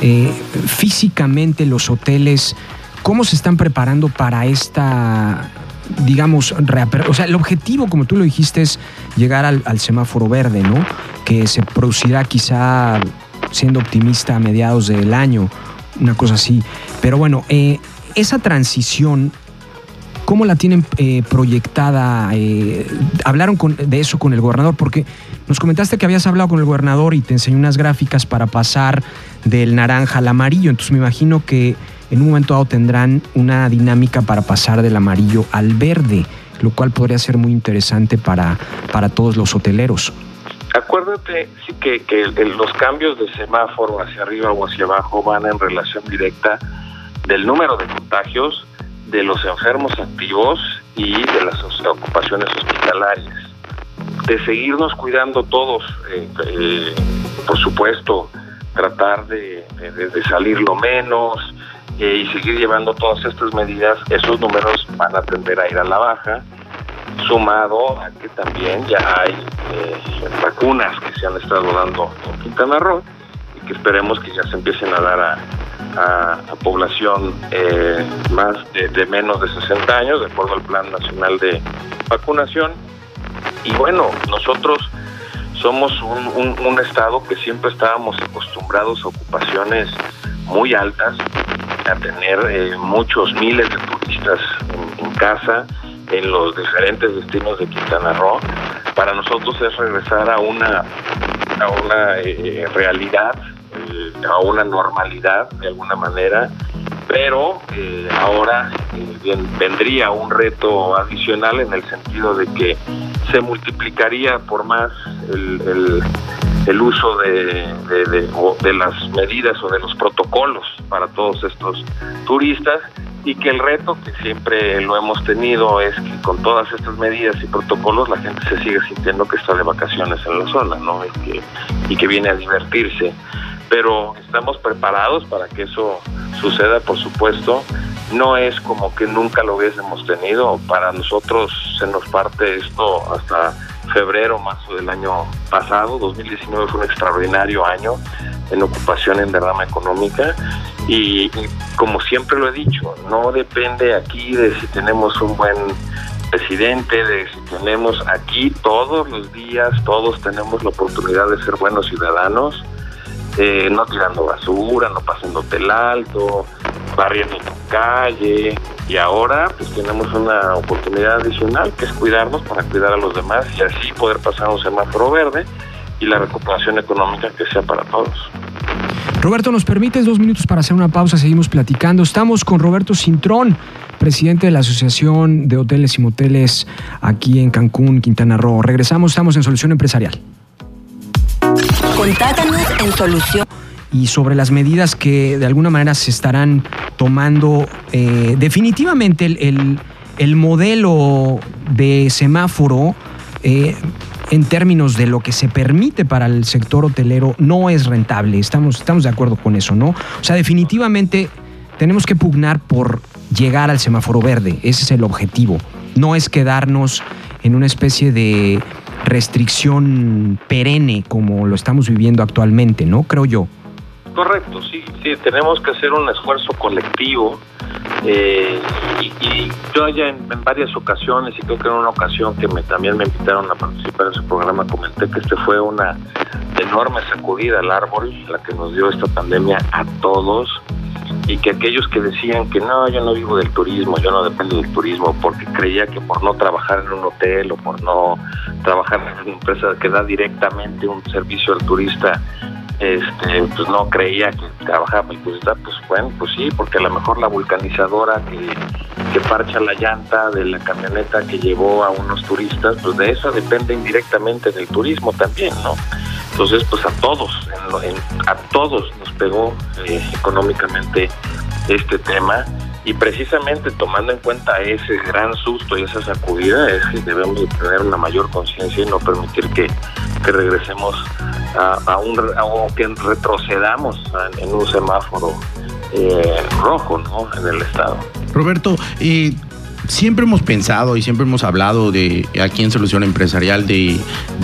eh, físicamente los hoteles, cómo se están preparando para esta digamos, o sea, el objetivo, como tú lo dijiste, es llegar al, semáforo verde, ¿no? Que se producirá quizá, siendo optimista, a mediados del año, una cosa así. Pero bueno, eh, esa transición, ¿cómo la tienen eh, proyectada? Eh, ¿Hablaron de eso con el gobernador? Porque nos comentaste que habías hablado con el gobernador y te enseñó unas gráficas para pasar del naranja al amarillo, entonces me imagino que en un momento dado tendrán una dinámica para pasar del amarillo al verde, lo cual podría ser muy interesante para, para todos los hoteleros. Acuérdate sí, que, que los cambios de semáforo hacia arriba o hacia abajo van en relación directa del número de contagios, de los enfermos activos y de las ocupaciones hospitalarias. De seguirnos cuidando todos, eh, eh, por supuesto, tratar de, de salir lo menos, y seguir llevando todas estas medidas, esos números van a tender a ir a la baja, sumado a que también ya hay eh, vacunas que se han estado dando en Quintana Roo y que esperemos que ya se empiecen a dar a, población eh, más de, menos de 60 años, de acuerdo al Plan Nacional de Vacunación. Y bueno, nosotros somos un, estado que siempre estábamos acostumbrados a ocupaciones muy altas, a tener eh, muchos miles de turistas en, casa en los diferentes destinos de Quintana Roo. Para nosotros es regresar a una, a una eh, realidad, a una normalidad de alguna manera, pero ahora vendría un reto adicional en el sentido de que se multiplicaría por más el, el, uso de, de, las medidas o de los protocolos para todos estos turistas y que el reto que siempre lo hemos tenido es que con todas estas medidas y protocolos la gente se sigue sintiendo que está de vacaciones en la zona, ¿no? Y que, y que viene a divertirse. Pero estamos preparados para que eso suceda, por supuesto, no es como que nunca lo hubiésemos tenido. Para nosotros se nos parte esto hasta febrero, marzo del año pasado. 2019 fue un extraordinario año en ocupación en derrama económica y, como siempre lo he dicho, no depende aquí de si tenemos un buen presidente, de si tenemos aquí todos los días, todos tenemos la oportunidad de ser buenos ciudadanos, eh, no tirando basura, no pasando el alto, barriendo tu calle y ahora pues tenemos una oportunidad adicional que es cuidarnos para cuidar a los demás y así poder pasar un semáforo verde y la recuperación económica que sea para todos. Roberto, ¿nos permites dos minutos para hacer una pausa? Seguimos platicando. Estamos con Roberto Cintrón, presidente de la Asociación de Hoteles y Moteles aquí en Cancún, Quintana Roo. Regresamos, estamos en Solución Empresarial. Contáctanos en Solución y sobre las medidas que de alguna manera se estarán tomando. Eh, definitivamente el, modelo de semáforo eh, en términos de lo que se permite para el sector hotelero no es rentable. Estamos, estamos de acuerdo con eso, ¿no? O sea, definitivamente tenemos que pugnar por llegar al semáforo verde. Ese es el objetivo. No es quedarnos en una especie de restricción perenne como lo estamos viviendo actualmente, ¿no? Creo yo. Correcto, sí, sí, tenemos que hacer un esfuerzo colectivo. Eh, y, yo ya en, varias ocasiones, y creo que en una ocasión que me, también me invitaron a participar en su programa, comenté que este fue una enorme sacudida al árbol, la que nos dio esta pandemia a todos, y que aquellos que decían que no, yo no vivo del turismo, yo no dependo del turismo, porque creía que por no trabajar en un hotel o por no trabajar en una empresa que da directamente un servicio al turista, este, pues no creía que trabajaba y pues, pues bueno, pues sí, porque a lo mejor la vulcanizadora que, que parcha la llanta de la camioneta que llevó a unos turistas, pues de eso depende indirectamente del turismo también, ¿no? Entonces, pues a todos, a todos nos pegó eh, económicamente este tema y precisamente tomando en cuenta ese gran susto y esa sacudida es que debemos tener una mayor conciencia y no permitir que, regresemos a, un o que retrocedamos en un semáforo eh, rojo ¿no? en el estado. Roberto, eh, siempre hemos pensado y siempre hemos hablado de aquí en Solución Empresarial de,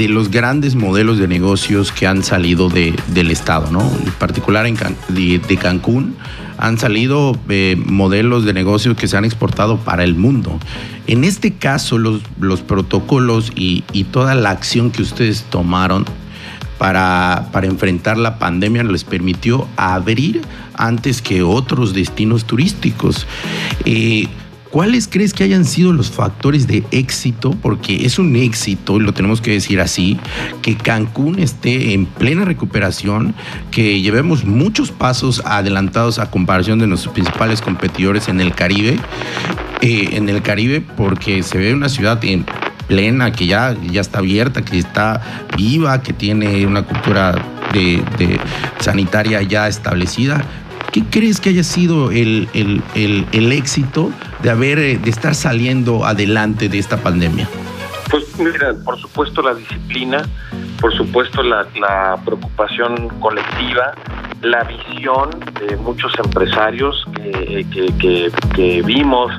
los grandes modelos de negocios que han salido del Estado, ¿no? En particular en de, Cancún han salido eh, modelos de negocios que se han exportado para el mundo. En este caso, los, los protocolos y, toda la acción que ustedes tomaron para, para, enfrentar la pandemia les permitió abrir antes que otros destinos turísticos. Eh, ¿Cuáles crees que hayan sido los factores de éxito? Porque es un éxito, lo tenemos que decir así, que Cancún esté en plena recuperación, que llevemos muchos pasos adelantados a comparación de nuestros principales competidores en el Caribe. Eh, en el Caribe, porque se ve una ciudad en plena, que ya, ya está abierta, que está viva, que tiene una cultura de, sanitaria ya establecida. ¿Qué crees que haya sido el, el, éxito de haber, eh, de estar saliendo adelante de esta pandemia? Pues mira, por supuesto la disciplina, por supuesto la, preocupación colectiva, la visión de muchos empresarios que, que, que, vimos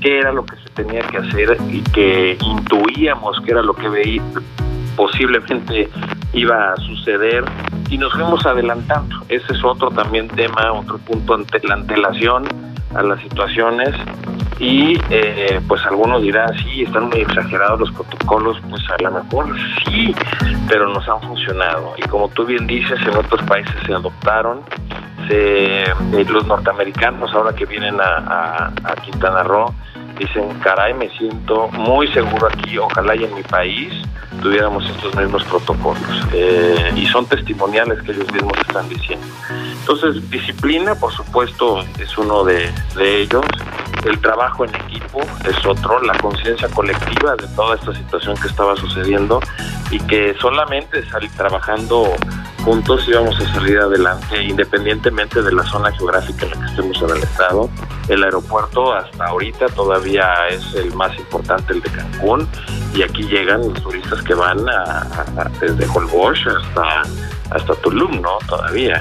qué era lo que se tenía que hacer y que intuíamos que era lo que veía, posiblemente iba a suceder y nos fuimos adelantando. Ese es otro también tema, otro punto ante la antelación a las situaciones y eh, pues algunos dirán, sí, están muy exagerados los protocolos, pues a lo mejor sí, pero nos han funcionado. Y como tú bien dices, en otros países se adoptaron, se, eh, los norteamericanos ahora que vienen a, a, Quintana Roo, dicen, caray, me siento muy seguro aquí, ojalá y en mi país tuviéramos estos mismos protocolos. Eh, y son testimoniales que ellos mismos están diciendo. Entonces, disciplina, por supuesto, es uno de, de ellos el trabajo en equipo es otro, la conciencia colectiva de toda esta situación que estaba sucediendo y que solamente salir trabajando juntos íbamos a salir adelante independientemente de la zona geográfica en la que estemos en el estado. El aeropuerto hasta ahorita todavía es el más importante, el de Cancún, y aquí llegan los turistas que van desde Holbox hasta, hasta Tulum, ¿no? Todavía.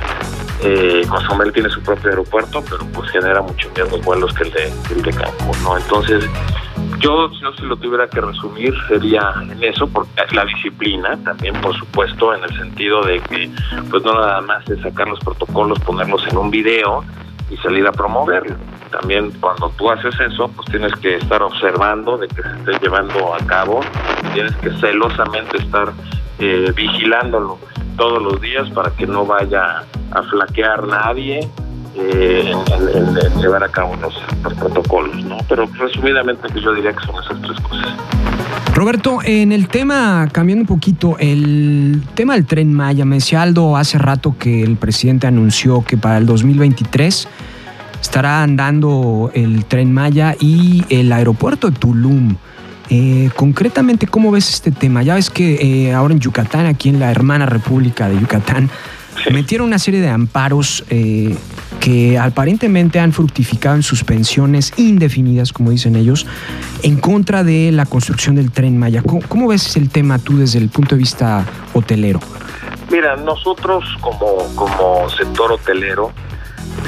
Eh, Cozumel tiene su propio aeropuerto, pero pues genera mucho menos vuelos que el de, el de Cancún, ¿no? Entonces, yo, yo si lo tuviera que resumir sería en eso, porque la disciplina también, por supuesto, en el sentido de que pues no nada más es sacar los protocolos, ponerlos en un video y salir a promoverlo. También cuando tú haces eso, pues tienes que estar observando de que se esté llevando a cabo, tienes que celosamente estar eh, vigilándolo todos los días para que no vaya a flaquear nadie eh, en, llevar a cabo los, protocolos, ¿no? Pero resumidamente pues yo diría que son esas tres cosas. Roberto, en el tema, cambiando un poquito, el tema del tren Maya, me decía Aldo hace rato que el presidente anunció que para el 2023 estará andando el tren Maya y el aeropuerto de Tulum. Eh, concretamente, ¿cómo ves este tema? Ya ves que eh, ahora en Yucatán, aquí en la hermana República de Yucatán, metieron una serie de amparos eh, que aparentemente han fructificado en suspensiones indefinidas, como dicen ellos, en contra de la construcción del tren Maya. ¿Cómo, ves el tema tú desde el punto de vista hotelero? Mira, nosotros como, como sector hotelero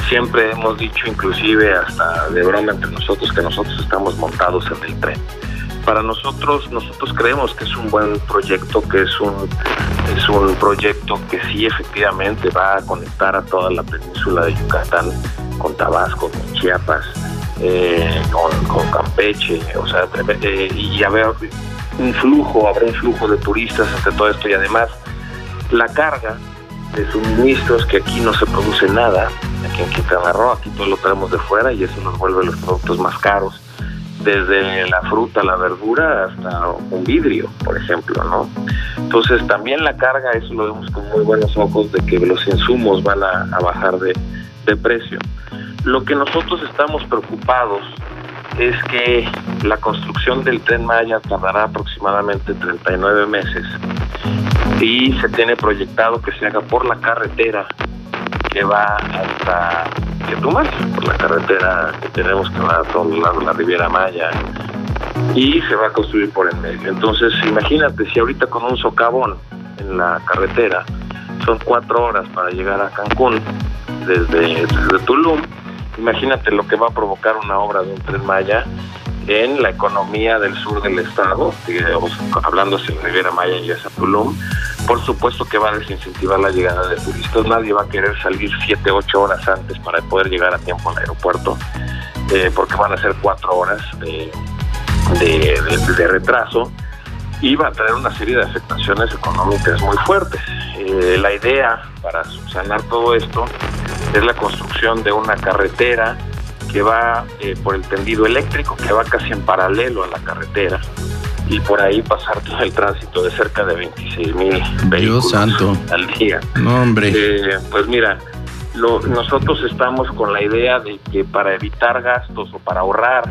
siempre hemos dicho, inclusive hasta de broma entre nosotros, que nosotros estamos montados en el tren. Para nosotros, nosotros creemos que es un buen proyecto, que es un, es un proyecto que sí efectivamente va a conectar a toda la península de Yucatán con Tabasco, con Chiapas, eh, con, Campeche, o sea, eh, y haber un flujo, habrá un flujo de turistas entre todo esto y además la carga de suministros que aquí no se produce nada, aquí en Quintana Roo, aquí todo lo traemos de fuera y eso nos vuelve los productos más caros desde la fruta, la verdura, hasta un vidrio, por ejemplo, ¿no? Entonces también la carga, eso lo vemos con muy buenos ojos, de que los insumos van a, bajar de, precio. Lo que nosotros estamos preocupados es que la construcción del tren Maya tardará aproximadamente 39 meses y se tiene proyectado que se haga por la carretera que va hasta Quetumas, por la carretera que tenemos que va a todo lado de la Riviera Maya, y se va a construir por el medio. Entonces, imagínate si ahorita con un socavón en la carretera son cuatro horas para llegar a Cancún desde Tulum, imagínate lo que va a provocar una obra de un tren Maya en la economía del sur del estado, digamos, hablando de Riviera Maya y esa Tulum, por supuesto que va a desincentivar la llegada de turistas. Nadie va a querer salir 7, 8 horas antes para poder llegar a tiempo al aeropuerto, eh, porque van a ser 4 horas de, de, retraso va a traer una serie de afectaciones económicas muy fuertes. Eh, la idea para subsanar todo esto es la construcción de una carretera que va eh, por el tendido eléctrico, que va casi en paralelo a la carretera, y por ahí pasar todo el tránsito de cerca de 26 mil vehículos al día. No, hombre. Eh, pues mira, nosotros estamos con la idea de que para evitar gastos o para ahorrar,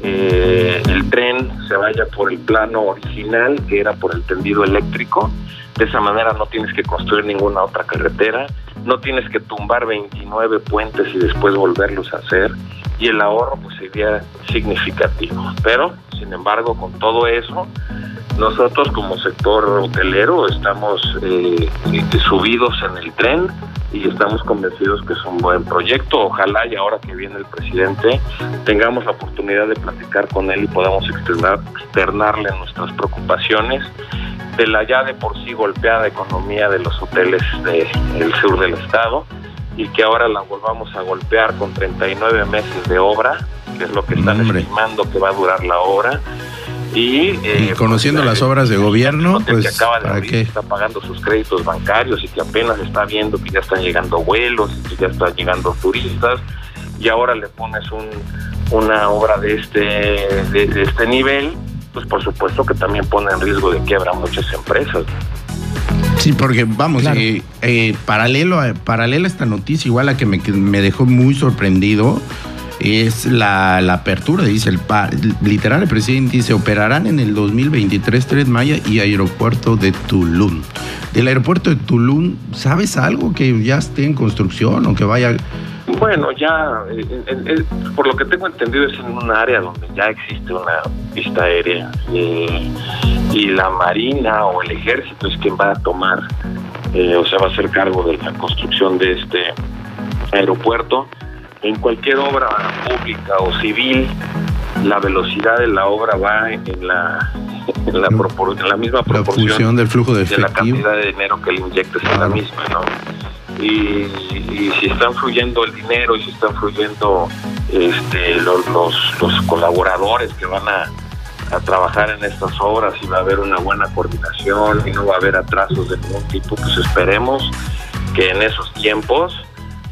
eh, el tren se vaya por el plano original, que era por el tendido eléctrico. De esa manera no tienes que construir ninguna otra carretera, no tienes que tumbar 29 puentes y después volverlos a hacer, y el ahorro pues sería significativo. Pero sin embargo, con todo eso, nosotros como sector hotelero estamos eh, subidos en el tren y estamos convencidos que es un buen proyecto. Ojalá y ahora que viene el presidente tengamos la oportunidad de platicar con él y podamos externarle nuestras preocupaciones de la ya de por sí golpeada economía de los hoteles del sur del estado y que ahora la volvamos a golpear con 39 meses de obra, que es lo que están estimando que va a durar la obra. Y, eh, conociendo pues, las obras de gobierno, pues que acaba de abrir, está pagando sus créditos bancarios y que apenas está viendo que ya están llegando vuelos y que ya están llegando turistas y ahora le pones un, una obra de este de, este nivel, pues por supuesto que también pone en riesgo de quiebra muchas empresas. Sí, porque vamos, eh, eh, paralelo, a, paralelo a esta noticia, igual a que me, me dejó muy sorprendido, es la, apertura, dice el literal, el presidente dice, operarán en el 2023 Tres Maya y aeropuerto de Tulum. Del aeropuerto de Tulum, ¿sabes algo que ya esté en construcción o que vaya... Bueno, ya, eh, por lo que tengo entendido, es en un área donde ya existe una pista aérea eh, y la Marina o el Ejército es quien va a tomar, eh, o sea, va a hacer cargo de la construcción de este aeropuerto. En cualquier obra pública o civil, la velocidad de la obra va en la en la, en la misma proporción del flujo de, de la cantidad de dinero que le inyectes en la misma, ¿no? Y, si están fluyendo el dinero y si están fluyendo este, los, los, colaboradores que van a, a, trabajar en estas obras y va a haber una buena coordinación y no va a haber atrasos de ningún tipo, pues esperemos que en esos tiempos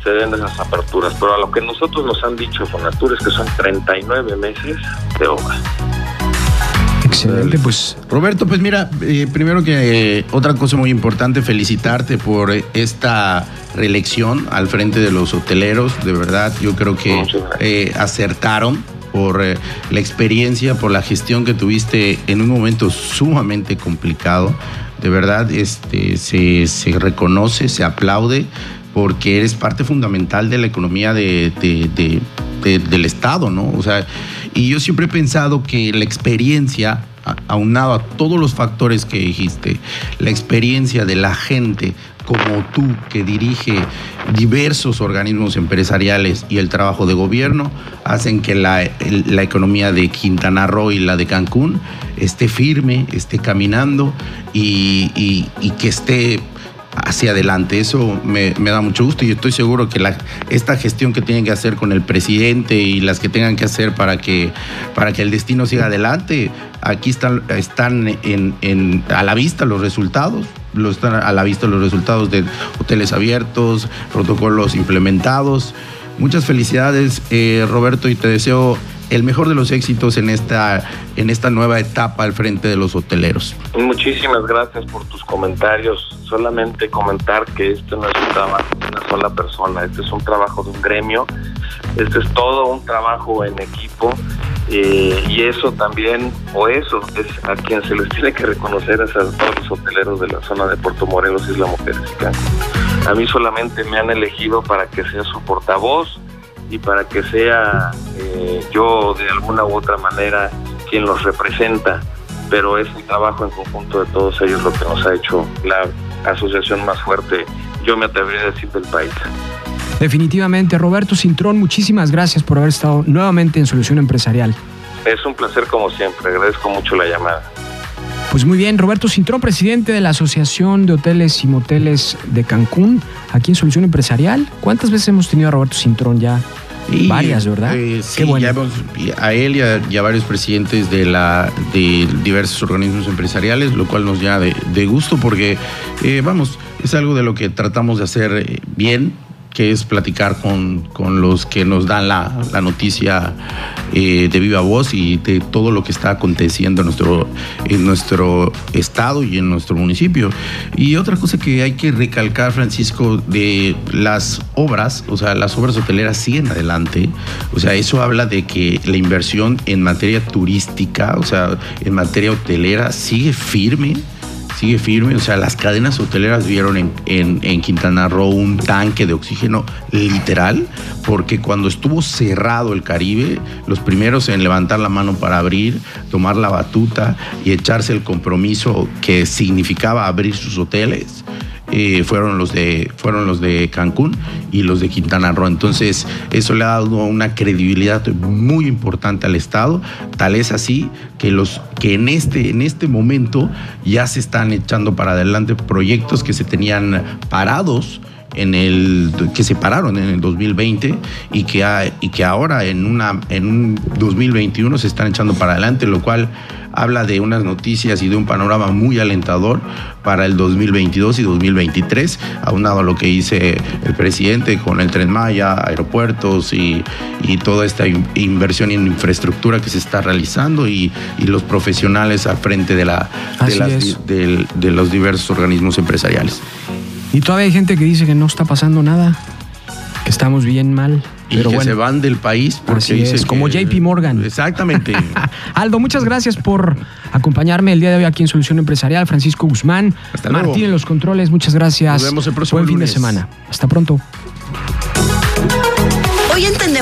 se den esas aperturas, pero a lo que nosotros nos han dicho con es que son 39 meses de obra. Excelente, pues. Roberto, pues mira, eh, primero que eh, otra cosa muy importante, felicitarte por esta reelección al frente de los hoteleros. De verdad, yo creo que eh, acertaron por la experiencia, por la gestión que tuviste en un momento sumamente complicado. De verdad, este, se, se reconoce, se aplaude porque eres parte fundamental de la economía de, del Estado, ¿no? O sea, y yo siempre he pensado que la experiencia, aunado a todos los factores que dijiste, la experiencia de la gente como tú que dirige diversos organismos empresariales y el trabajo de gobierno hacen que la, economía de Quintana Roo y la de Cancún esté firme, esté caminando y que esté hacia adelante. Eso me, da mucho gusto y estoy seguro que esta gestión que tienen que hacer con el presidente y las que tengan que hacer para que, para que el destino siga adelante, aquí están, están en, a la vista los resultados. Lo están a la vista los resultados de hoteles abiertos, protocolos implementados. Muchas felicidades, eh, Roberto, y te deseo el mejor de los éxitos en esta, en esta nueva etapa al frente de los hoteleros. Muchísimas gracias por tus comentarios. Solamente comentar que esto no es un trabajo de una sola persona, este es un trabajo de un gremio, este es todo un trabajo en equipo eh, y eso también, o eso es a quien se les tiene que reconocer a todos los hoteleros de la zona de Puerto Morelos, Isla Mujeres y A mí solamente me han elegido para que sea su portavoz y para que sea eh, yo de alguna u otra manera quien los representa, pero es un trabajo en conjunto de todos ellos lo que nos ha hecho la asociación más fuerte, yo me atrevería a decir, del país. Definitivamente, Roberto Cintrón, muchísimas gracias por haber estado nuevamente en Solución Empresarial. Es un placer como siempre, agradezco mucho la llamada. Pues muy bien, Roberto Cintrón, presidente de la Asociación de Hoteles y Moteles de Cancún, aquí en Solución Empresarial. ¿Cuántas veces hemos tenido a Roberto Cintrón ya? Varias, ¿verdad? Eh, sí, a él y a, varios presidentes de, la, de diversos organismos empresariales, lo cual nos llena de, gusto porque, eh, vamos, es algo de lo que tratamos de hacer eh, bien, que es platicar con, con los que nos dan la, la noticia eh, de viva voz y de todo lo que está aconteciendo en nuestro, en nuestro estado y en nuestro municipio. Y otra cosa que hay que recalcar, Francisco, de las obras, o sea, las obras hoteleras siguen adelante. O sea, eso habla de que la inversión en materia turística, o sea, en materia hotelera, sigue firme sigue firme. O sea, las cadenas hoteleras vieron en, en, Quintana Roo un tanque de oxígeno literal, porque cuando estuvo cerrado el Caribe, los primeros en levantar la mano para abrir, tomar la batuta y echarse el compromiso que significaba abrir sus hoteles, eh, fueron, los de, fueron los de Cancún y los de Quintana Roo. Entonces, eso le ha dado una credibilidad muy importante al Estado, tal es así que, los, que en, este, en este momento ya se están echando para adelante proyectos que se tenían parados en el que se pararon en el 2020 y que, y que ahora en, una, en un 2021 se están echando para adelante, lo cual habla de unas noticias y de un panorama muy alentador para el 2022 y 2023, aunado a lo que dice el presidente con el Tren Maya, aeropuertos y, toda esta inversión en infraestructura que se está realizando y, los profesionales al frente de, la, de los diversos organismos empresariales. Y todavía hay gente que dice que no está pasando nada, que estamos bien mal. Y que se van del país porque dice como JP Morgan. Exactamente. Aldo, muchas gracias por acompañarme el día de hoy aquí en Solución Empresarial. Francisco Guzmán, Martín en los controles, muchas gracias. Nos vemos el próximo Buen fin de semana. Hasta pronto.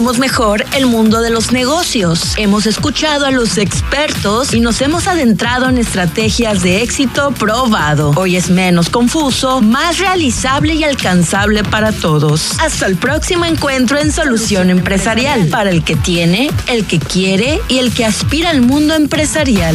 Mejor el mundo de los negocios. Hemos escuchado a los expertos y nos hemos adentrado en estrategias de éxito probado. Hoy es menos confuso, más realizable y alcanzable para todos. Hasta el próximo encuentro en Solución Empresarial, para el que tiene, el que quiere y el que aspira al mundo empresarial.